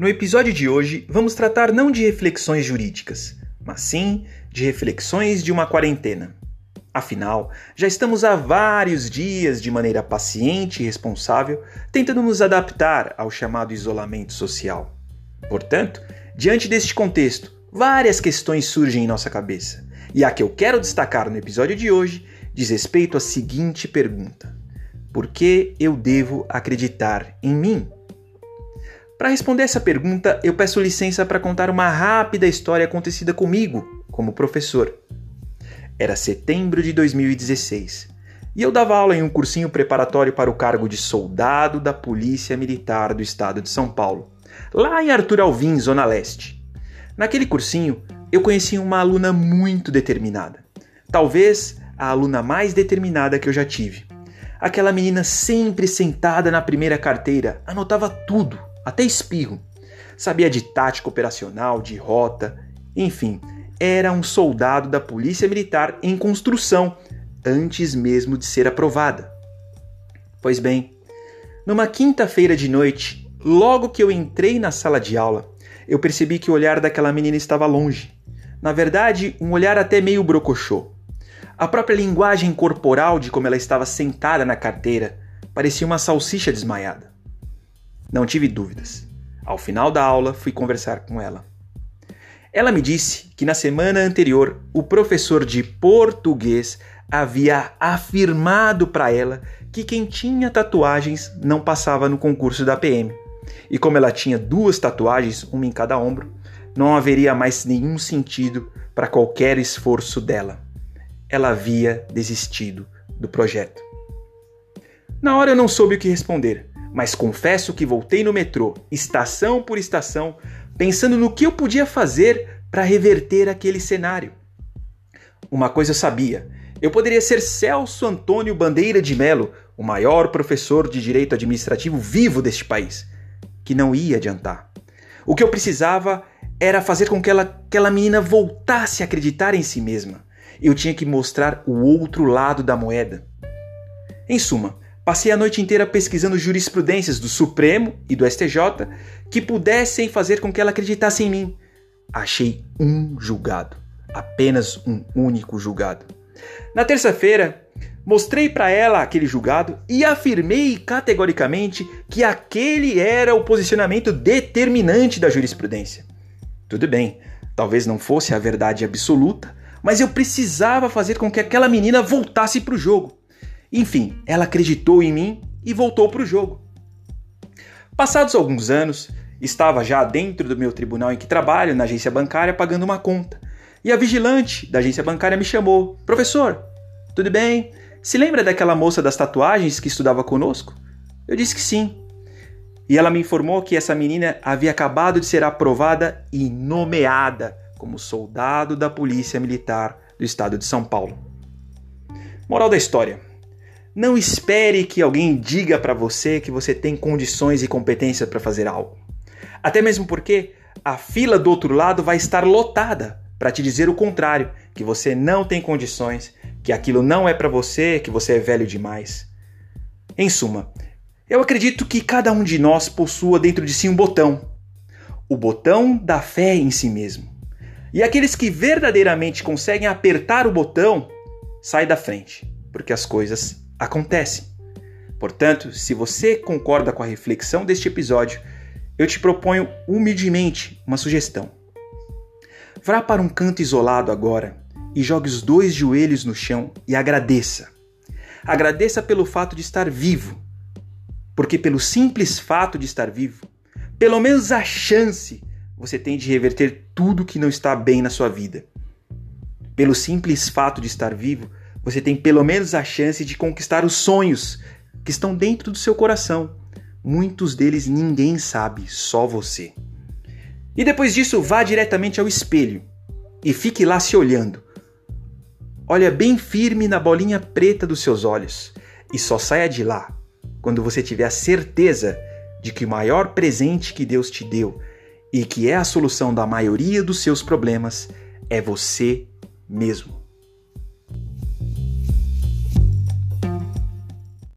No episódio de hoje, vamos tratar não de reflexões jurídicas, mas sim de reflexões de uma quarentena. Afinal, já estamos há vários dias, de maneira paciente e responsável, tentando nos adaptar ao chamado isolamento social. Portanto, diante deste contexto, várias questões surgem em nossa cabeça. E a que eu quero destacar no episódio de hoje diz respeito à seguinte pergunta: Por que eu devo acreditar em mim? Para responder essa pergunta, eu peço licença para contar uma rápida história acontecida comigo como professor. Era setembro de 2016 e eu dava aula em um cursinho preparatório para o cargo de soldado da Polícia Militar do Estado de São Paulo, lá em Arthur Alvim, Zona Leste. Naquele cursinho, eu conheci uma aluna muito determinada. Talvez a aluna mais determinada que eu já tive. Aquela menina sempre sentada na primeira carteira, anotava tudo, até espirro. Sabia de tática operacional, de rota, enfim, era um soldado da Polícia Militar em construção antes mesmo de ser aprovada. Pois bem, numa quinta-feira de noite, logo que eu entrei na sala de aula, eu percebi que o olhar daquela menina estava longe. Na verdade, um olhar até meio brocochô. A própria linguagem corporal de como ela estava sentada na carteira parecia uma salsicha desmaiada. Não tive dúvidas. Ao final da aula, fui conversar com ela. Ela me disse que na semana anterior o professor de português havia afirmado para ela que quem tinha tatuagens não passava no concurso da PM. E como ela tinha duas tatuagens, uma em cada ombro, não haveria mais nenhum sentido para qualquer esforço dela. Ela havia desistido do projeto. Na hora eu não soube o que responder, mas confesso que voltei no metrô, estação por estação, pensando no que eu podia fazer para reverter aquele cenário. Uma coisa eu sabia: eu poderia ser Celso Antônio Bandeira de Melo, o maior professor de direito administrativo vivo deste país, que não ia adiantar. O que eu precisava era fazer com que ela, aquela menina voltasse a acreditar em si mesma. Eu tinha que mostrar o outro lado da moeda. Em suma, Passei a noite inteira pesquisando jurisprudências do Supremo e do STJ que pudessem fazer com que ela acreditasse em mim. Achei um julgado, apenas um único julgado. Na terça-feira, mostrei para ela aquele julgado e afirmei categoricamente que aquele era o posicionamento determinante da jurisprudência. Tudo bem, talvez não fosse a verdade absoluta, mas eu precisava fazer com que aquela menina voltasse para o jogo. Enfim, ela acreditou em mim e voltou para o jogo. Passados alguns anos, estava já dentro do meu tribunal em que trabalho, na agência bancária, pagando uma conta. E a vigilante da agência bancária me chamou: Professor, tudo bem? Se lembra daquela moça das tatuagens que estudava conosco? Eu disse que sim. E ela me informou que essa menina havia acabado de ser aprovada e nomeada como soldado da Polícia Militar do Estado de São Paulo. Moral da história: não espere que alguém diga para você que você tem condições e competência para fazer algo. Até mesmo porque a fila do outro lado vai estar lotada para te dizer o contrário, que você não tem condições, que aquilo não é para você, que você é velho demais. Em suma, eu acredito que cada um de nós possua dentro de si um botão. O botão da fé em si mesmo. E aqueles que verdadeiramente conseguem apertar o botão, sai da frente, porque as coisas acontece. Portanto, se você concorda com a reflexão deste episódio, eu te proponho humildemente uma sugestão. Vá para um canto isolado agora e jogue os dois joelhos no chão e agradeça. Agradeça pelo fato de estar vivo, porque pelo simples fato de estar vivo, pelo menos a chance você tem de reverter tudo que não está bem na sua vida. Pelo simples fato de estar vivo, você tem pelo menos a chance de conquistar os sonhos que estão dentro do seu coração. Muitos deles ninguém sabe, só você. E depois disso, vá diretamente ao espelho e fique lá se olhando. Olha bem firme na bolinha preta dos seus olhos e só saia de lá quando você tiver a certeza de que o maior presente que Deus te deu e que é a solução da maioria dos seus problemas é você mesmo.